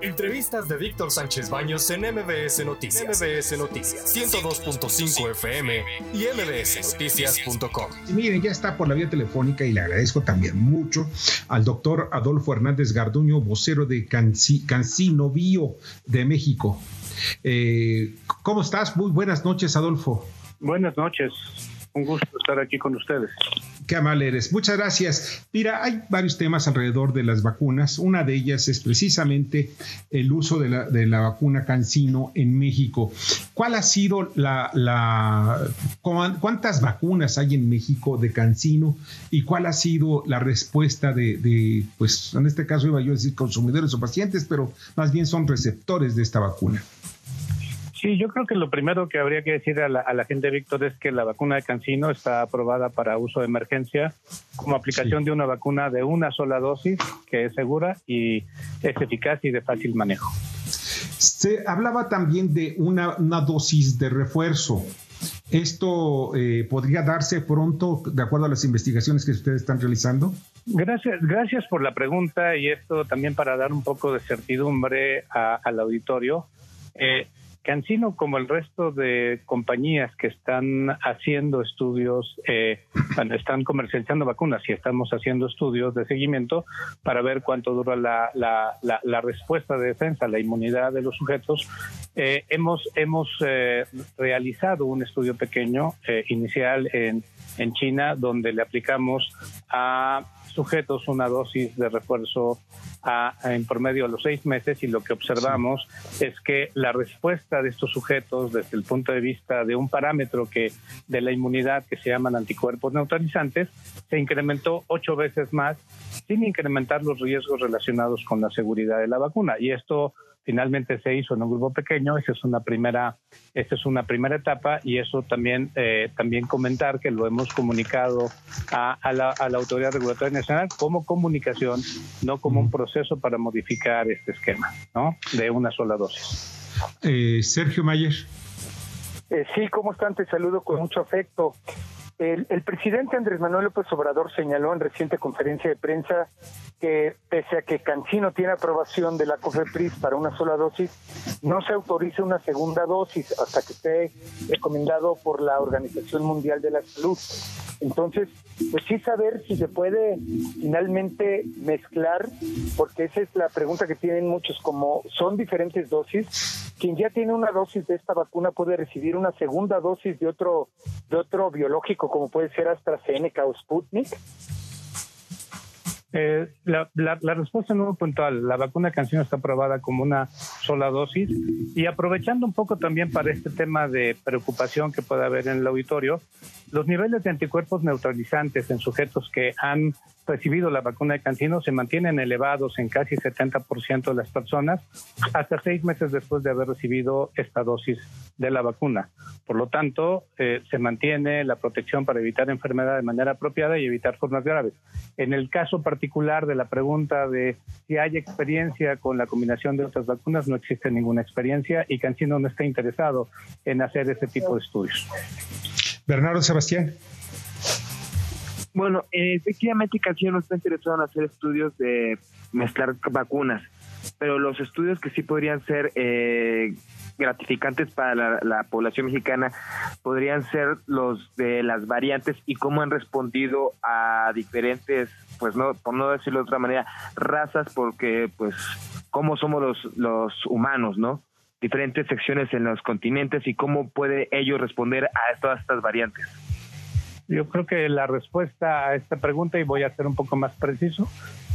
Entrevistas de Víctor Sánchez Baños en MBS Noticias. MBS Noticias 102.5 FM y mbsnoticias.com. Miren, ya está por la vía telefónica y le agradezco también mucho al doctor Adolfo Hernández Garduño, vocero de Cancino Bio de México. Eh, ¿Cómo estás? Muy buenas noches, Adolfo. Buenas noches. Un gusto estar aquí con ustedes. Qué amable eres. Muchas gracias. Mira, hay varios temas alrededor de las vacunas. Una de ellas es precisamente el uso de la, vacuna Cancino en México. ¿Cuál ha sido la, la, cuántas vacunas hay en México de Cancino y cuál ha sido la respuesta de, de, pues en este caso iba yo a decir consumidores o pacientes, pero más bien son receptores de esta vacuna? Sí, yo creo que lo primero que habría que decir a la, gente, Víctor, es que la vacuna de Cancino está aprobada para uso de emergencia como aplicación de una vacuna de una sola dosis que es segura y es eficaz y de fácil manejo. Se hablaba también de una, dosis de refuerzo. ¿Esto eh, podría darse pronto de acuerdo a las investigaciones que ustedes están realizando? Gracias, gracias por la pregunta y esto también para dar un poco de certidumbre al auditorio. Eh, Cancino, como el resto de compañías que están haciendo estudios, eh, están comercializando vacunas y estamos haciendo estudios de seguimiento para ver cuánto dura la, la, respuesta de defensa, la inmunidad de los sujetos, eh, hemos, hemos eh, realizado un estudio pequeño inicial en, en China donde le aplicamos a sujetos una dosis de refuerzo a, en promedio a los seis meses y lo que observamos es que la respuesta de estos sujetos desde el punto de vista de un parámetro que de la inmunidad que se llaman anticuerpos neutralizantes se incrementó ocho veces más sin incrementar los riesgos relacionados con la seguridad de la vacuna. Y esto finalmente se hizo en un grupo pequeño, esa es una primera, esta es una primera etapa y eso también, eh, también comentar que lo hemos comunicado a, la, Autoridad Regulatoria Nacional como comunicación, no como un proceso para modificar este esquema, ¿no? De una sola dosis. Eh, Sergio Mayer. Eh, sí, ¿cómo están? Te saludo con mucho afecto. El, el, presidente Andrés Manuel López Obrador señaló en reciente conferencia de prensa que pese a que Cancino tiene aprobación de la COFEPRIS para una sola dosis, no se autoriza una segunda dosis hasta que esté recomendado por la Organización Mundial de la Salud. Entonces, pues sí saber si se puede finalmente mezclar, porque esa es la pregunta que tienen muchos, como son diferentes dosis, quien ya tiene una dosis de esta vacuna puede recibir una segunda dosis de otro, de otro biológico, como puede ser AstraZeneca o Sputnik. Eh, la, respuesta no es puntual. La vacuna Cancino está aprobada como una sola dosis y aprovechando un poco también para este tema de preocupación que puede haber en el auditorio, los niveles de anticuerpos neutralizantes en sujetos que han recibido la vacuna de Cancino se mantienen elevados en casi 70% de las personas hasta seis meses después de haber recibido esta dosis de la vacuna. Por lo tanto, eh, se mantiene la protección para evitar enfermedad de manera apropiada y evitar formas graves. En el caso particular de la pregunta de si hay experiencia con la combinación de otras vacunas, no existe ninguna experiencia y Cancino no está interesado en hacer ese tipo de estudios. Bernardo Sebastián. Bueno, eh, efectivamente Cancino no está interesado en hacer estudios de mezclar vacunas, pero los estudios que sí podrían ser eh, gratificantes para la, población mexicana podrían ser los de las variantes y cómo han respondido a diferentes, pues no, por no decirlo de otra manera, razas, porque pues cómo somos los, los humanos, ¿no? Diferentes secciones en los continentes y cómo puede ellos responder a todas estas variantes. Yo creo que la respuesta a esta pregunta, y voy a ser un poco más preciso,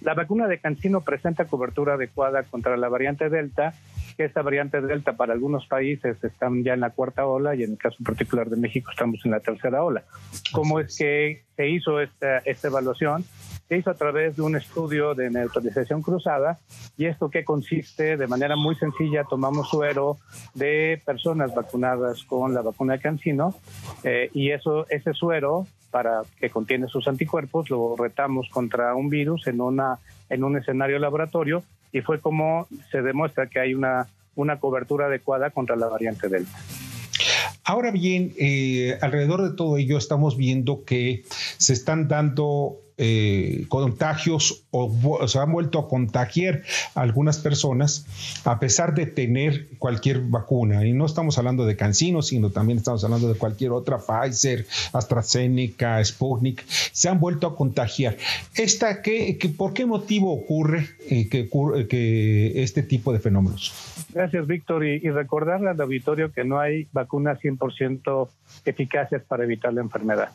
la vacuna de Cancino presenta cobertura adecuada contra la variante Delta, que esta variante Delta para algunos países están ya en la cuarta ola y en el caso particular de México estamos en la tercera ola. ¿Cómo es que se hizo esta, esta evaluación? se hizo a través de un estudio de neutralización cruzada y esto que consiste de manera muy sencilla, tomamos suero de personas vacunadas con la vacuna de Cancino eh, y eso, ese suero para que contiene sus anticuerpos lo retamos contra un virus en, una, en un escenario laboratorio y fue como se demuestra que hay una, una cobertura adecuada contra la variante Delta. Ahora bien, eh, alrededor de todo ello estamos viendo que se están dando eh, contagios o, se han vuelto a contagiar algunas personas a pesar de tener cualquier vacuna. Y no estamos hablando de Cancino, sino también estamos hablando de cualquier otra, Pfizer, AstraZeneca, Sputnik, se han vuelto a contagiar. Esta, ¿qué, por qué motivo ocurre eh, que, que este tipo de fenómenos? Gracias, Víctor. Y, y recordarle al auditorio que no hay vacunas 100% eficaces para evitar la enfermedad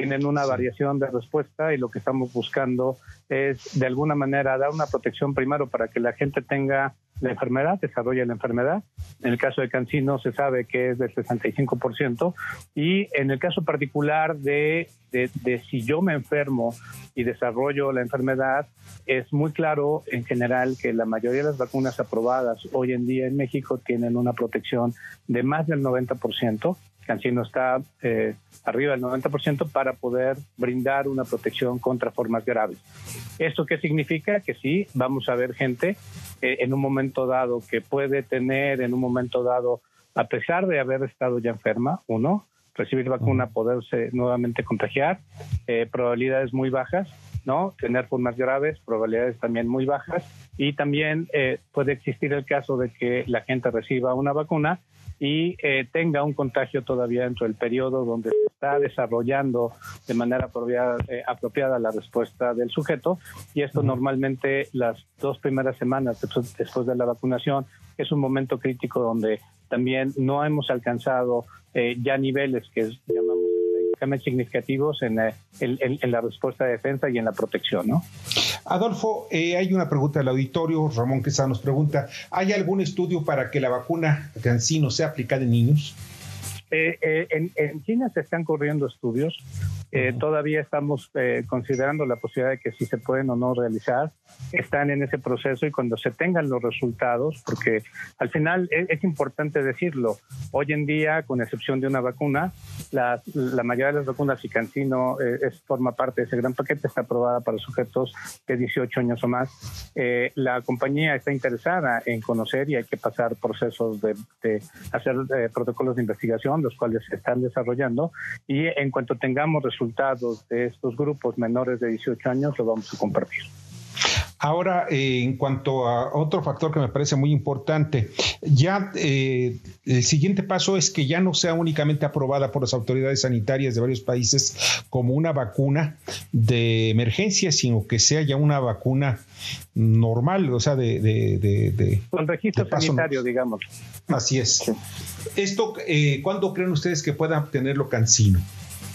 tienen una variación de respuesta y lo que estamos buscando es de alguna manera dar una protección primero para que la gente tenga la enfermedad, desarrolle la enfermedad. En el caso de Cancino se sabe que es del 65% y en el caso particular de, de, de si yo me enfermo y desarrollo la enfermedad, es muy claro en general que la mayoría de las vacunas aprobadas hoy en día en México tienen una protección de más del 90%. Cancino está eh, arriba del 90% para poder brindar una protección contra formas graves. ¿Esto qué significa? Que sí, vamos a ver gente eh, en un momento dado que puede tener, en un momento dado, a pesar de haber estado ya enferma, uno, recibir vacuna, poderse nuevamente contagiar, eh, probabilidades muy bajas, ¿no? Tener formas graves, probabilidades también muy bajas, y también eh, puede existir el caso de que la gente reciba una vacuna y eh, tenga un contagio todavía dentro del periodo donde se está desarrollando de manera apropiada, eh, apropiada la respuesta del sujeto y esto normalmente las dos primeras semanas después, de la vacunación es un momento crítico donde también no hemos alcanzado eh, ya niveles que llamamos significativos en, en, la respuesta de defensa y en la protección, ¿no? Adolfo, eh, hay una pregunta del auditorio. Ramón Quesada nos pregunta: ¿hay algún estudio para que la vacuna Cancino sea aplicada en niños? Eh, eh, en, en, China se están corriendo estudios eh, todavía estamos eh, considerando la posibilidad de que si se pueden o no realizar. Están en ese proceso y cuando se tengan los resultados, porque al final es, importante decirlo, hoy en día, con excepción de una vacuna, la, la mayoría de las vacunas, y Cancino eh, es, forma parte de ese gran paquete, está aprobada para sujetos de 18 años o más. la compañía está interesada en conocer y hay que pasar procesos de, de hacer protocolos de investigación, los cuales se están desarrollando, y en cuanto tengamos resultados, resultados de estos grupos menores de 18 años lo vamos a compartir. Ahora, eh, en cuanto a otro factor que me parece muy importante, ya eh, el siguiente paso es que ya no sea únicamente aprobada por las autoridades sanitarias de varios países como una vacuna de emergencia, sino que sea ya una vacuna normal, o sea, de... de, Con registro sanitario, digamos. Así es. Esto, eh, ¿cuándo creen ustedes que pueda obtenerlo Cancino?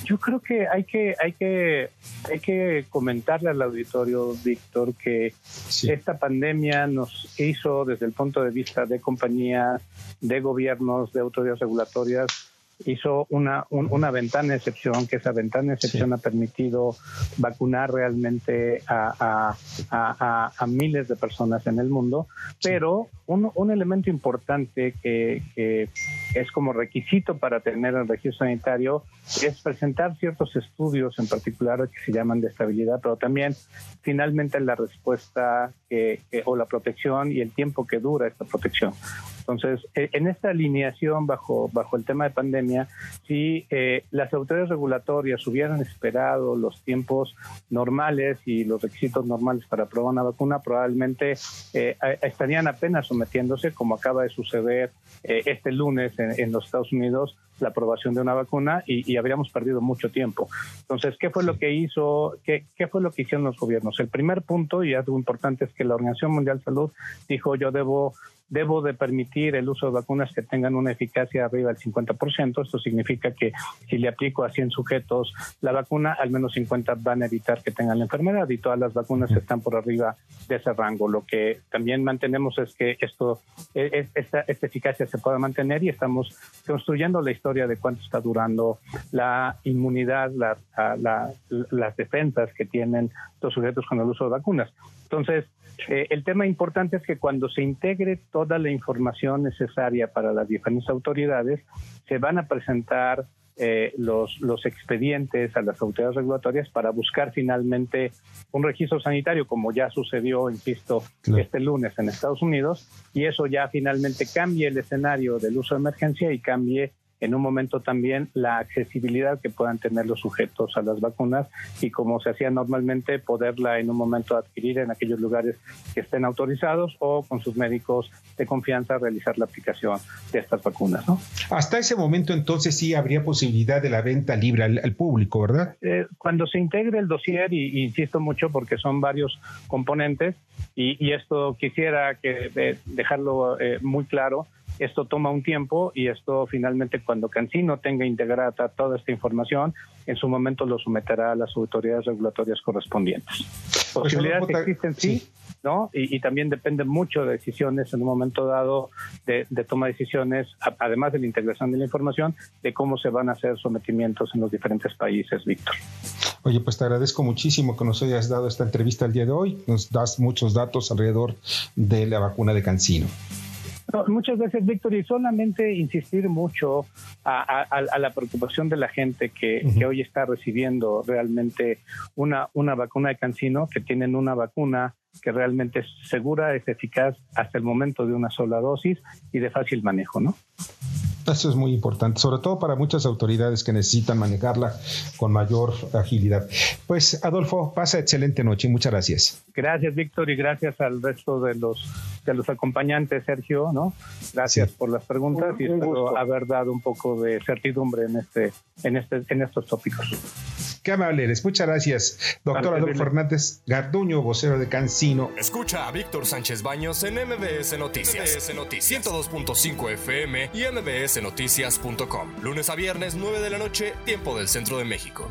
Yo creo que hay que hay que hay que comentarle al auditorio, Víctor, que esta pandemia nos hizo desde el punto de vista de compañías, de gobiernos, de autoridades regulatorias, hizo una, una ventana de excepción, que esa ventana de excepción ha permitido vacunar realmente a, a, a, miles de personas en el mundo, pero un, un elemento importante que, que, es como requisito para tener el registro sanitario es presentar ciertos estudios en particular que se llaman de estabilidad, pero también finalmente la respuesta que, o la protección y el tiempo que dura esta protección. Entonces, eh, en esta alineación bajo, bajo el tema de pandemia, si eh, las autoridades regulatorias hubieran esperado los tiempos normales y los requisitos normales para aprobar una vacuna, probablemente eh, estarían apenas sometiéndose, como acaba de suceder este lunes en, los Estados Unidos, la aprobación de una vacuna y, habríamos perdido mucho tiempo. Entonces, ¿qué fue lo que hizo, qué, qué fue lo que hicieron los gobiernos? El primer punto, y algo importante, es que la Organización Mundial de Salud dijo yo debo debo de permitir el uso de vacunas que tengan una eficacia arriba del 50%. Esto significa que si le aplico a 100 sujetos la vacuna, al menos 50 van a evitar que tengan la enfermedad y todas las vacunas están por arriba de ese rango. Lo que también mantenemos es que esto, e, e, esta, esta eficacia se pueda mantener y estamos construyendo la historia de cuánto está durando la inmunidad, las defensas que tienen los sujetos con el uso de vacunas. Entonces, eh, el tema importante es que cuando se integre toda la información necesaria para las diferentes autoridades, se van a presentar eh, los, los expedientes a las autoridades regulatorias para buscar finalmente un registro sanitario, como ya sucedió, insisto, este lunes en Estados Unidos, y eso ya finalmente cambie el escenario del uso de emergencia y cambie en un momento también la accesibilidad que puedan tener los sujetos a las vacunas y como se hacía normalmente, poderla en un momento adquirir en aquellos lugares que estén autorizados o con sus médicos de confianza realizar la aplicación de estas vacunas. ¿no? Hasta ese momento entonces sí habría posibilidad de la venta libre al, público, ¿verdad? Eh, cuando se integre el dossier, y, insisto mucho porque son varios componentes, y, esto quisiera que dejarlo eh, muy claro, esto toma un tiempo y esto finalmente cuando Cancino tenga integrada toda esta información, en su momento lo someterá a las autoridades regulatorias correspondientes. Pues, Posibilidades existen, sí, ¿no? Y, también depende mucho de decisiones en un momento dado de, toma de decisiones, además de la integración de la información, de cómo se van a hacer sometimientos en los diferentes países, Víctor. Oye, pues te agradezco muchísimo que nos hayas dado esta entrevista el día de hoy. Nos das muchos datos alrededor de la vacuna de Cancino muchas veces, Víctor, y solamente insistir mucho a, la preocupación de la gente que, hoy está recibiendo realmente una, una vacuna de cancino, que tienen una vacuna que realmente es segura, es eficaz hasta el momento de una sola dosis y de fácil manejo, ¿no? Eso es muy importante, sobre todo para muchas autoridades que necesitan manejarla con mayor agilidad. Pues Adolfo, pasa excelente noche, muchas gracias. Gracias, Víctor, y gracias al resto de los de los acompañantes, Sergio, ¿no? Gracias por las preguntas y espero haber dado un poco de certidumbre en este en este en estos tópicos. Qué amable eres. Muchas gracias, doctor Adolfo Hernández Garduño, vocero de Cancino. Escucha a Víctor Sánchez Baños en MBS Noticias. MBS Noticias 102.5 FM y MBSNoticias.com. Lunes a viernes, 9 de la noche, tiempo del centro de México.